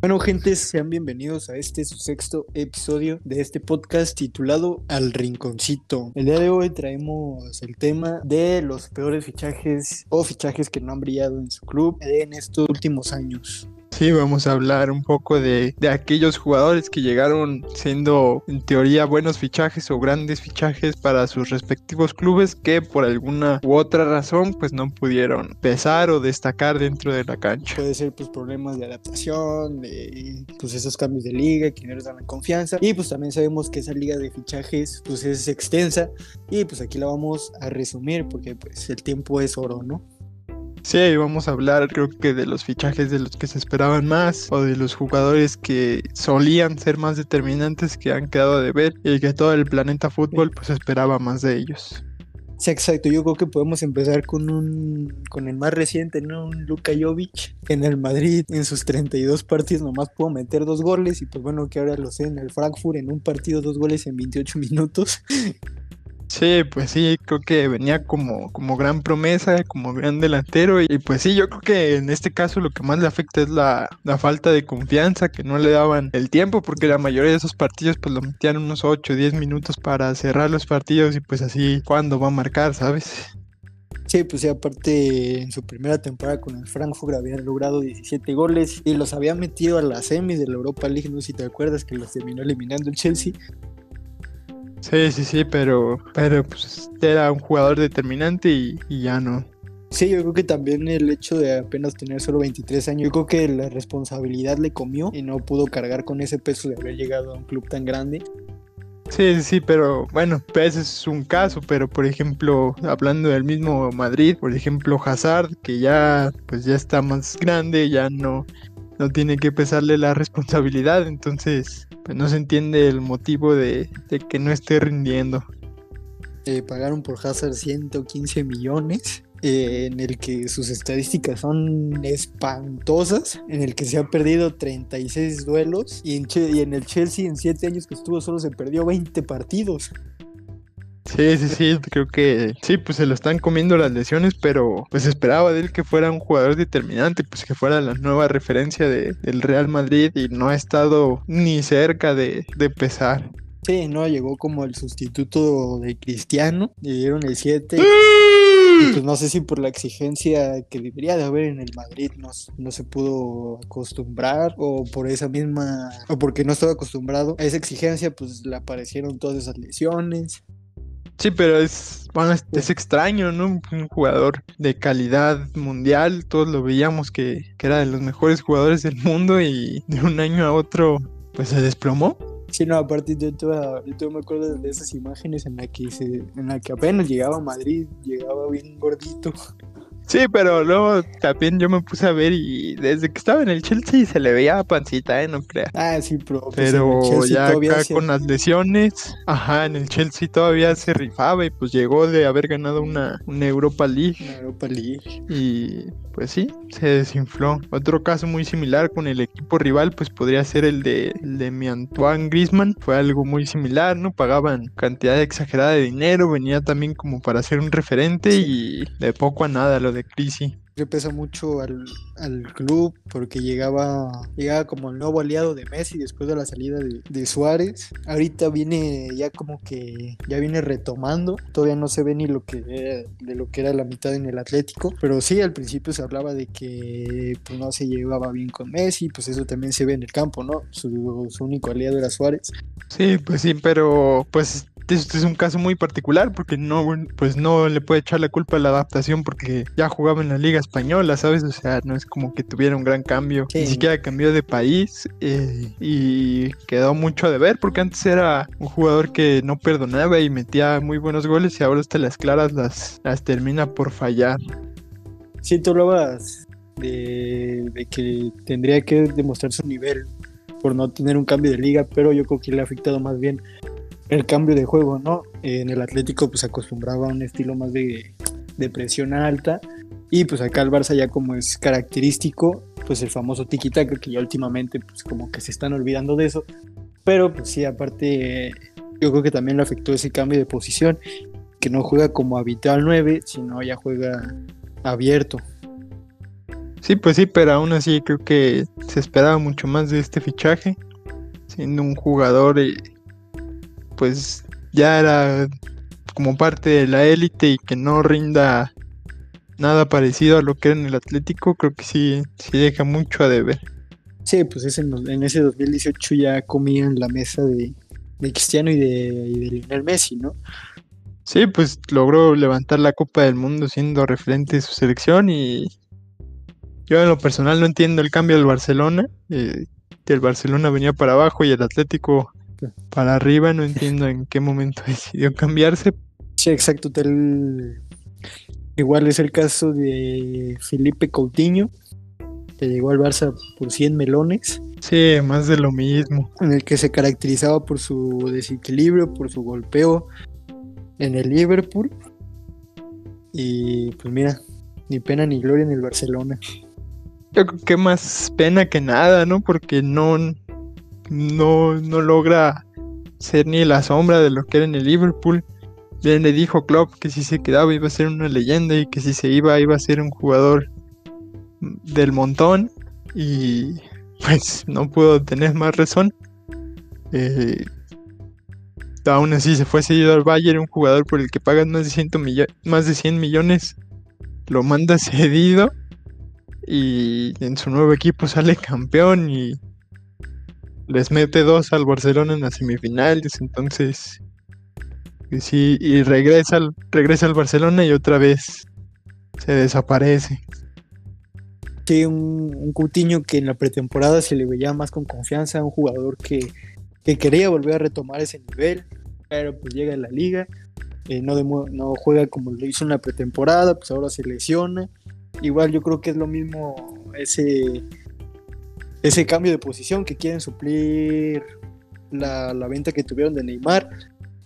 Bueno, gente, sean bienvenidos a este su sexto episodio de este podcast titulado Al Rinconcito. El día de hoy traemos el tema de los peores fichajes o fichajes que no han brillado en su club en estos últimos años. Sí, vamos a hablar un poco de, de, aquellos jugadores que llegaron siendo en teoría buenos fichajes o grandes fichajes para sus respectivos clubes que por alguna u otra razón pues no pudieron pesar o destacar dentro de la cancha. Puede ser pues problemas de adaptación, de pues esos cambios de liga que no les dan confianza y pues también sabemos que esa liga de fichajes pues es extensa y pues aquí la vamos a resumir porque pues el tiempo es oro, ¿no? Sí, vamos a hablar creo que de los fichajes de los que se esperaban más o de los jugadores que solían ser más determinantes que han quedado de ver y que todo el planeta fútbol pues esperaba más de ellos. Sí, exacto. Yo creo que podemos empezar con un con el más reciente, ¿no? Un Luka Jovic en el Madrid en sus 32 partidos nomás pudo meter dos goles y pues bueno que ahora lo sé en el Frankfurt en un partido dos goles en 28 minutos. Sí, pues sí, creo que venía como, como gran promesa, como gran delantero. Y pues sí, yo creo que en este caso lo que más le afecta es la, la falta de confianza, que no le daban el tiempo, porque la mayoría de esos partidos pues lo metían unos 8 o 10 minutos para cerrar los partidos y pues así, ¿cuándo va a marcar, sabes? Sí, pues sí, aparte en su primera temporada con el Frankfurt había logrado 17 goles y los había metido a las semis de la Europa League, no sé si te acuerdas que los terminó eliminando el Chelsea. Sí, sí, sí, pero, pero pues era un jugador determinante y, y, ya no. Sí, yo creo que también el hecho de apenas tener solo 23 años, yo creo que la responsabilidad le comió y no pudo cargar con ese peso de haber llegado a un club tan grande. Sí, sí, sí, pero bueno, ese es un caso, pero por ejemplo, hablando del mismo Madrid, por ejemplo, Hazard, que ya pues ya está más grande, ya no, no tiene que pesarle la responsabilidad, entonces pues no se entiende el motivo de, de que no esté rindiendo. Eh, pagaron por Hazard 115 millones. Eh, en el que sus estadísticas son espantosas, en el que se ha perdido 36 duelos y en, y en el Chelsea en 7 años que estuvo solo se perdió 20 partidos. Sí, sí, sí, creo que sí, pues se lo están comiendo las lesiones, pero pues esperaba de él que fuera un jugador determinante, pues que fuera la nueva referencia de, del Real Madrid y no ha estado ni cerca de, de pesar. Sí, no, llegó como el sustituto de Cristiano, le dieron el 7. Y pues no sé si por la exigencia que debería de haber en el Madrid no, no se pudo acostumbrar o por esa misma, o porque no estaba acostumbrado a esa exigencia, pues le aparecieron todas esas lesiones. Sí, pero es, bueno, es, es, extraño, ¿no? Un jugador de calidad mundial, todos lo veíamos que, que, era de los mejores jugadores del mundo y de un año a otro, pues se desplomó. Sí, no, aparte yo, toda, yo me acuerdo de esas imágenes en la que se, en la que apenas llegaba a Madrid, llegaba bien gordito. Sí, pero luego también yo me puse a ver y desde que estaba en el Chelsea se le veía pancita, ¿eh? No creas. Ah, sí, pero, pues pero ya acá con las lesiones, ajá, en el Chelsea todavía se rifaba y pues llegó de haber ganado una, una Europa League. Una Europa League. Y pues sí, se desinfló. Otro caso muy similar con el equipo rival, pues podría ser el de, el de mi Antoine Griezmann. Fue algo muy similar, ¿no? Pagaban cantidad exagerada de dinero, venía también como para ser un referente sí. y de poco a nada lo de Crisi le pesa mucho al, al, club porque llegaba, llegaba como el nuevo aliado de Messi después de la salida de, de, Suárez. Ahorita viene ya como que ya viene retomando. Todavía no se ve ni lo que era, de lo que era la mitad en el Atlético. Pero sí, al principio se hablaba de que pues, no se llevaba bien con Messi. Pues eso también se ve en el campo, ¿no? Su, su único aliado era Suárez. Sí, pues sí, pero pues este es un caso muy particular porque no, pues no le puede echar la culpa a la adaptación porque ya jugaba en la liga española, ¿sabes? O sea, no es como que tuviera un gran cambio, sí. ni siquiera cambió de país eh, y quedó mucho a deber porque antes era un jugador que no perdonaba y metía muy buenos goles y ahora hasta las claras las, las termina por fallar. Sí, tú hablabas de, de que tendría que demostrar su nivel por no tener un cambio de liga, pero yo creo que le ha afectado más bien el cambio de juego, ¿no? En el Atlético pues acostumbraba a un estilo más de, de, presión alta y pues acá el Barça ya como es característico, pues el famoso tiki-taka que ya últimamente pues como que se están olvidando de eso, pero pues sí, aparte yo creo que también le afectó ese cambio de posición, que no juega como habitual 9, sino ya juega abierto. Sí, pues sí, pero aún así creo que se esperaba mucho más de este fichaje, siendo un jugador, eh, pues ya era como parte de la élite y que no rinda nada parecido a lo que era en el Atlético, creo que sí, sí deja mucho a deber. Sí, pues en ese 2018 ya comían la mesa de, Cristiano y de, y de Lionel Messi, ¿no? Sí, pues logró levantar la Copa del Mundo siendo referente de su selección y yo en lo personal no entiendo el cambio del Barcelona, eh, que el Barcelona venía para abajo y el Atlético para arriba, no entiendo en qué momento decidió cambiarse. Sí, exacto, igual es el caso de Felipe Coutinho, que llegó al Barça por 100 melones. Sí, más de lo mismo. En el que se caracterizaba por su desequilibrio, por su golpeo en el Liverpool. Y pues mira, ni pena ni gloria en el Barcelona. Yo creo que más pena que nada, ¿no? Porque no, no, no logra ser ni la sombra de lo que era en el Liverpool. Bien le dijo Klopp que si se quedaba iba a ser una leyenda y que si se iba iba a ser un jugador del montón y pues no pudo tener más razón. Eh, aún así se fue seguido al Bayern, un jugador por el que pagan más de, más de 100 millones, lo manda cedido y en su nuevo equipo sale campeón y les mete dos al Barcelona en las semifinales, entonces y sí, y regresa al, regresa al Barcelona y otra vez se desaparece. Sí, un, un que en la pretemporada se le veía más con confianza, un jugador que, que quería volver a retomar ese nivel, pero pues llega a la liga, eh, no, no juega como lo hizo en la pretemporada, pues ahora se lesiona. Igual yo creo que es lo mismo ese, ese cambio de posición que quieren suplir la, la venta que tuvieron de Neymar,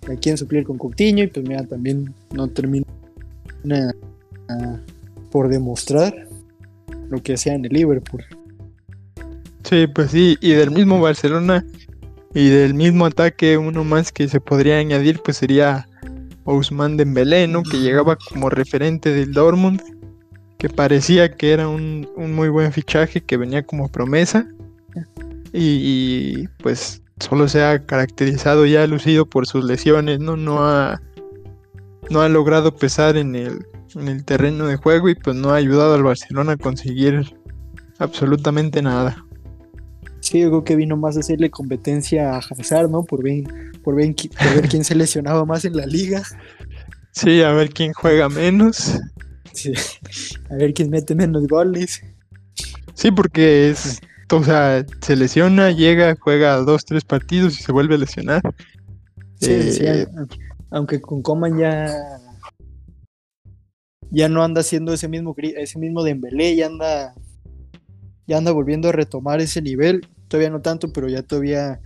la quieren suplir con Coutinho y pues mira, también no termina por demostrar lo que hacía en el Liverpool. Sí, pues sí, y del mismo Barcelona y del mismo ataque, uno más que se podría añadir, pues sería Ousmane Dembélé, ¿no? Que llegaba como referente del Dortmund, que parecía que era un, muy buen fichaje, que venía como promesa. Y, pues solo se ha caracterizado ya lucido por sus lesiones, ¿no? No ha, no ha logrado pesar en el, en el terreno de juego y pues no ha ayudado al Barcelona a conseguir absolutamente nada. Sí, yo creo que vino más a hacerle competencia a Hazard, ¿no? Por ver, por ver, quién se lesionaba más en la liga. Sí, a ver quién juega menos. Sí, a ver quién mete menos goles. Sí, porque es, o sea, se lesiona, llega, juega dos, tres partidos y se vuelve a lesionar. Sí, sí, eh, aunque con Coman ya ya no anda haciendo ese mismo ese mismo Dembélé, ya anda ya anda volviendo a retomar ese nivel todavía no tanto, pero ya todavía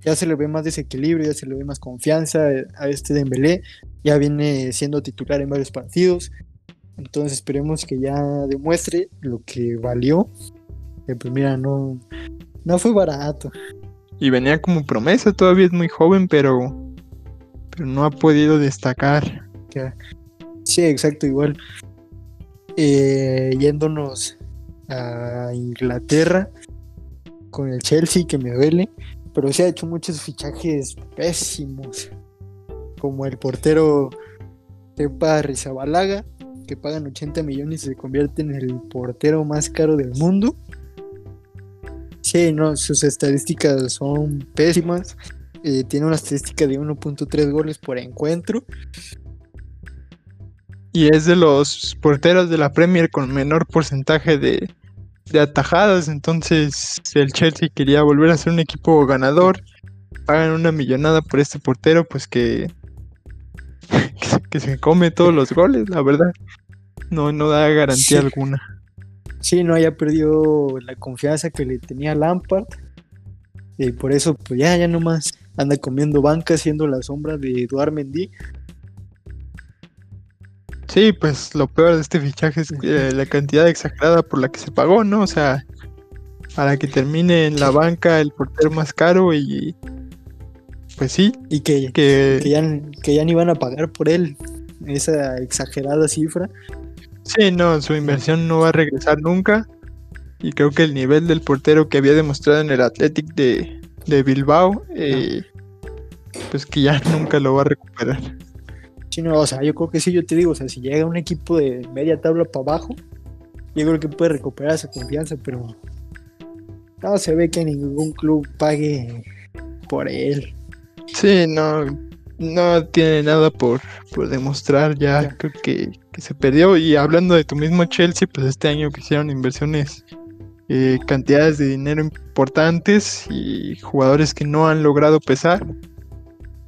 ya se le ve más desequilibrio, ya se le ve más confianza a este Dembélé, ya viene siendo titular en varios partidos, entonces esperemos que ya demuestre lo que valió, pues mira, no, no fue barato. Y venía como promesa, todavía es muy joven, pero, pero no ha podido destacar. Sí, exacto, igual. Eh, yéndonos a Inglaterra, con el Chelsea, que me duele, pero se ha hecho muchos fichajes pésimos, como el portero Tepa Rizabalaga, que pagan 80 millones y se convierte en el portero más caro del mundo. Sí, no, sus estadísticas son pésimas. Eh, tiene una estadística de 1.3 goles por encuentro. Y es de los porteros de la Premier con menor porcentaje de, de atajadas. Entonces el Chelsea quería volver a ser un equipo ganador. Pagan una millonada por este portero, pues que, que, se come todos los goles, la verdad. No, no da garantía alguna. Sí, no haya perdido la confianza que le tenía Lampard. Y por eso, pues ya, ya nomás anda comiendo banca, siendo la sombra de Eduard Mendy. Sí, pues lo peor de este fichaje es la cantidad exagerada por la que se pagó, ¿no? O sea, para que termine en la banca el portero más caro y pues sí. Y que, que, ya, que ya ni van a pagar por él esa exagerada cifra. Sí, no, su inversión no va a regresar nunca. Y creo que el nivel del portero que había demostrado en el Athletic de, de Bilbao, eh, pues que ya nunca lo va a recuperar. Sí, no, o sea, yo creo que sí, yo te digo, o sea, si llega un equipo de media tabla para abajo, yo creo que puede recuperar esa confianza, pero no se ve que ningún club pague por él. Sí, no, no tiene nada por, por demostrar ya, creo que, que, se perdió. Y hablando de tu mismo Chelsea, pues este año que hicieron inversiones, eh, cantidades de dinero importantes y jugadores que no han logrado pesar.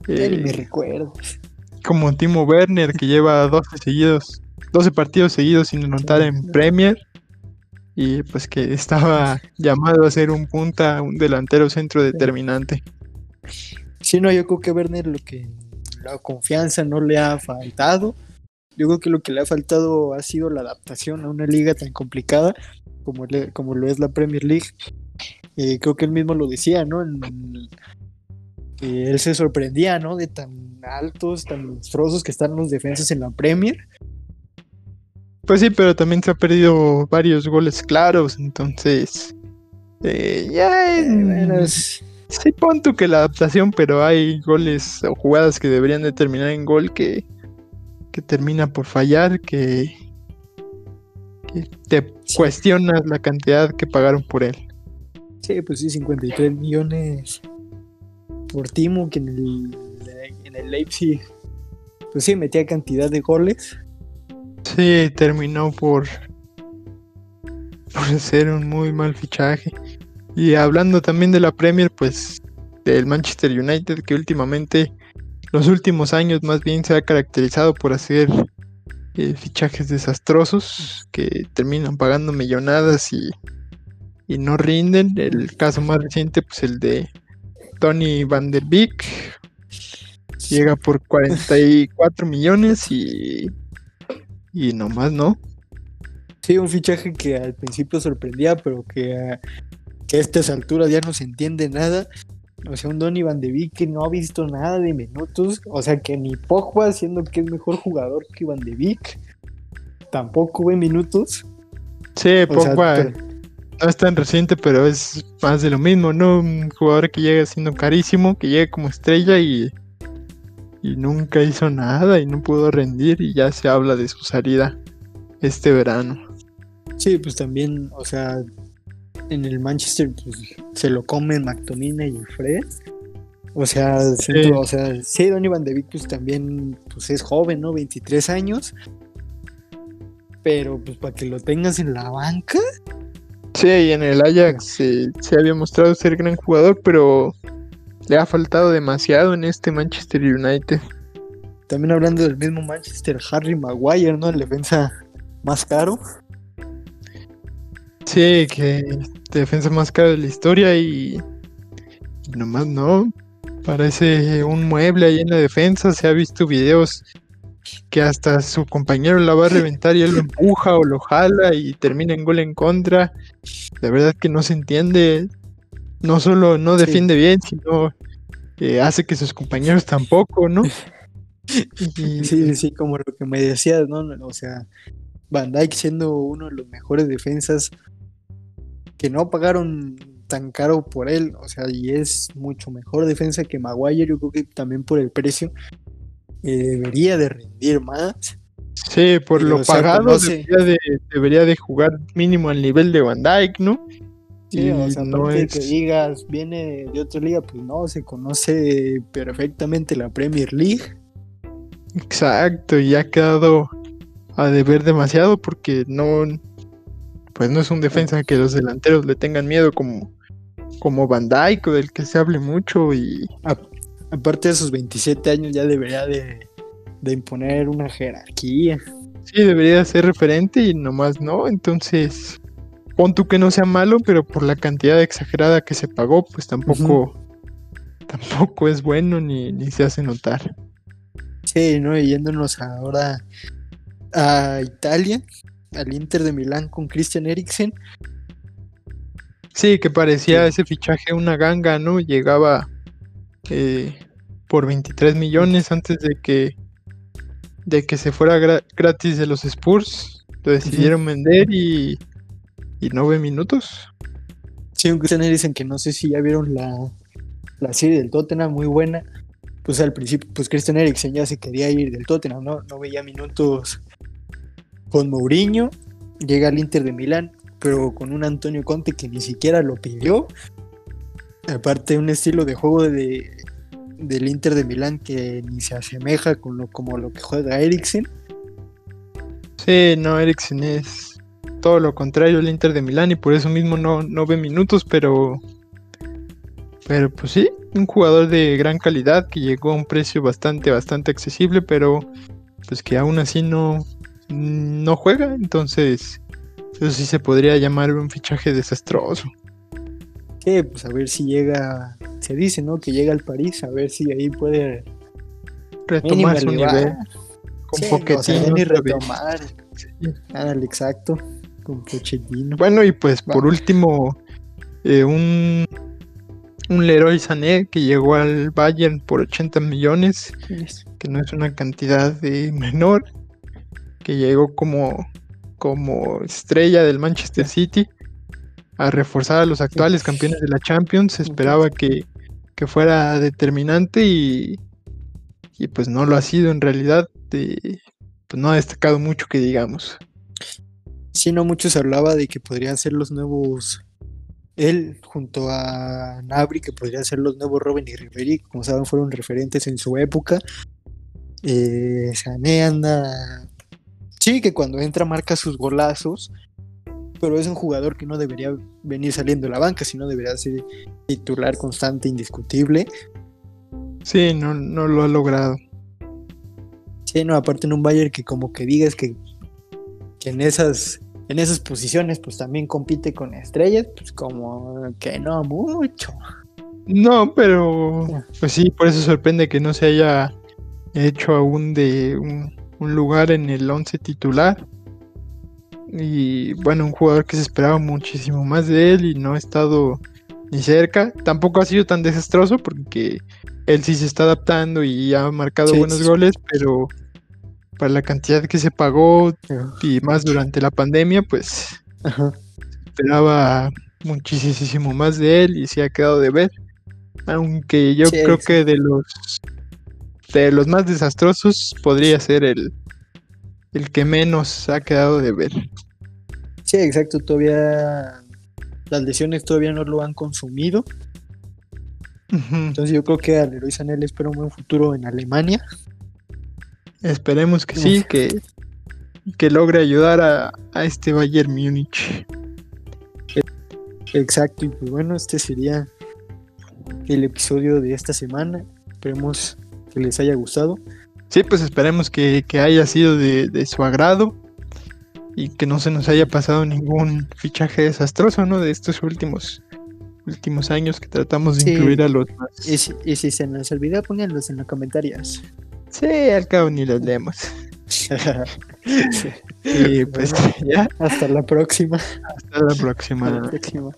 Eh, me recuerdo. Como Timo Werner, que lleva 12 seguidos, 12 partidos seguidos sin anotar en Premier. Y pues que estaba llamado a ser un punta, un delantero centro determinante. Sí, no, yo creo que Werner lo que la confianza no le ha faltado. Yo creo que lo que le ha faltado ha sido la adaptación a una liga tan complicada como, como lo es la Premier League. Eh, creo que él mismo lo decía, ¿no? él se sorprendía, ¿no? De tan altos, tan monstruosos que están los defensas en la Premier. Pues sí, pero también se ha perdido varios goles claros, entonces. Eh, ya es... Sí, pon que la adaptación, pero hay goles o jugadas que deberían de terminar en gol que, que termina por fallar, que, te cuestionas la cantidad que pagaron por él. Sí, pues sí, 53 millones por Timo, que en el, en el Leipzig, pues sí, metía cantidad de goles. Sí, terminó por, por ser un muy mal fichaje. Y hablando también de la Premier, pues del Manchester United, que últimamente, los últimos años más bien se ha caracterizado por hacer eh, fichajes desastrosos que terminan pagando millonadas y, y no rinden. El caso más reciente, pues el de Tony Van der Beek, llega por 44 millones y, y nomás no. Sí, un fichaje que al principio sorprendía, pero que que a estas alturas ya no se entiende nada. O sea, un Donny Van de Beek que no ha visto nada de minutos. O sea, que ni Pogba, siendo que es mejor jugador que Van de Beek, tampoco ve minutos. Sí, Pogba no es tan reciente, pero es más de lo mismo, ¿no? Un jugador que llega siendo carísimo, que llega como estrella y, y nunca hizo nada y no pudo rendir y ya se habla de su salida este verano. Sí, pues también, o sea, en el Manchester pues, se lo comen McTominay y Fred. O sea, sí. o sea, sí, Donny Van de Beek pues, también pues, es joven, ¿no? 23 años. Pero pues para que lo tengas en la banca. Sí, y en el Ajax se había mostrado ser gran jugador, pero le ha faltado demasiado en este Manchester United. También hablando del mismo Manchester, Harry Maguire, ¿no? El defensa más caro. Sí, que defensa más cara de la historia y, nomás no. Parece un mueble ahí en la defensa. Se ha visto videos que hasta su compañero la va a reventar y él lo empuja o lo jala y termina en gol en contra. La verdad que no se entiende. No solo no defiende bien, sino que hace que sus compañeros tampoco, ¿no? Sí, sí, como lo que me decías, ¿no? O sea, Van Dyke siendo uno de los mejores defensas que no pagaron tan caro por él, o sea, y es mucho mejor defensa que Maguire, yo creo que también por el precio eh, debería de rendir más. Sí, por lo pagado debería, de, jugar mínimo al nivel de Van Dyke, ¿no? Sí, o sea, no es... que digas, viene de otra liga, pues no, se conoce perfectamente la Premier League. Exacto, y ha quedado a deber demasiado porque no, pues no es un defensa que los delanteros le tengan miedo como, como Van o del que se hable mucho y... aparte de sus 27 años ya debería de, imponer una jerarquía. Sí, debería ser referente y nomás no, entonces pon tú que no sea malo, pero por la cantidad exagerada que se pagó, pues tampoco, tampoco es bueno ni, ni se hace notar. Sí, ¿no? yéndonos ahora a Italia, al Inter de Milán con Christian Eriksen. Sí, que parecía ese fichaje una ganga, ¿no? Llegaba eh, por 23 millones antes de que de que se fuera gratis de los Spurs. Lo decidieron vender y, y no ve minutos. Sí, un Christian Eriksen que no sé si ya vieron la, la serie del Tottenham, muy buena. Pues al principio, pues Christian Eriksen ya se quería ir del Tottenham, ¿no? No veía minutos con Mourinho. Llega al Inter de Milán, pero con un Antonio Conte que ni siquiera lo pidió. Aparte, un estilo de juego de, del Inter de Milán que ni se asemeja con lo, como lo que juega Eriksen. Sí, no, Eriksen es todo lo contrario al Inter de Milán y por eso mismo no, no ve minutos, pero pero pues sí, un jugador de gran calidad que llegó a un precio bastante, bastante accesible, pero pues que aún así no, no juega. Entonces, eso sí se podría llamar un fichaje desastroso. Sí, pues a ver si llega, se dice, ¿no? Que llega al París, a ver si ahí puede retomar su nivel. Con sí, Pochettino. y retomar. Sí. exacto. Con Pochettino. Bueno, y pues por último, eh, un un Leroy Sané que llegó al Bayern por 80 millones, que no es una cantidad de menor, que llegó como, como estrella del Manchester City a reforzar a los actuales campeones de la Champions. Se esperaba que, que fuera determinante y, y, pues no lo ha sido en realidad. pues no ha destacado mucho que digamos. Sí, no mucho se hablaba de que podrían ser los nuevos él junto a Nabri, que podrían ser los nuevos Robin y Ribery, como saben, fueron referentes en su época. Eh, Sané anda. Sí, que cuando entra marca sus golazos, pero es un jugador que no debería venir saliendo de la banca, sino debería ser titular constante, indiscutible. Sí, no, no lo ha logrado. Sí, no, aparte en un Bayern que como que digas que, que en esas en esas posiciones, pues también compite con estrellas, pues como que no mucho. No, pero pues sí, por eso sorprende que no se haya hecho aún de un, lugar en el 11 titular. Y bueno, un jugador que se esperaba muchísimo más de él y no ha estado ni cerca. Tampoco ha sido tan desastroso porque él sí se está adaptando y ha marcado buenos goles, pero para la cantidad que se pagó y más durante la pandemia, pues esperaba muchísimo más de él y se ha quedado de ver. Aunque yo creo que de los de los más desastrosos podría ser el, el que menos ha quedado de ver. Sí, exacto, todavía las lesiones todavía no lo han consumido. Entonces yo creo que al Leroy Sané le espera un buen futuro en Alemania. Esperemos que sí, que, que logre ayudar a, a este Bayern Múnich. Exacto, y pues bueno, este sería el episodio de esta semana. Esperemos que les haya gustado. Sí, pues esperemos que, haya sido de, su agrado y que no se nos haya pasado ningún fichaje desastroso, ¿no? De estos últimos últimos años que tratamos de incluir a los más. Y si, y si se nos olvidó, pónganlos en los comentarios. Sí, al cabo ni los leemos. y pues ya. Hasta la próxima. Hasta la próxima. Hasta la próxima.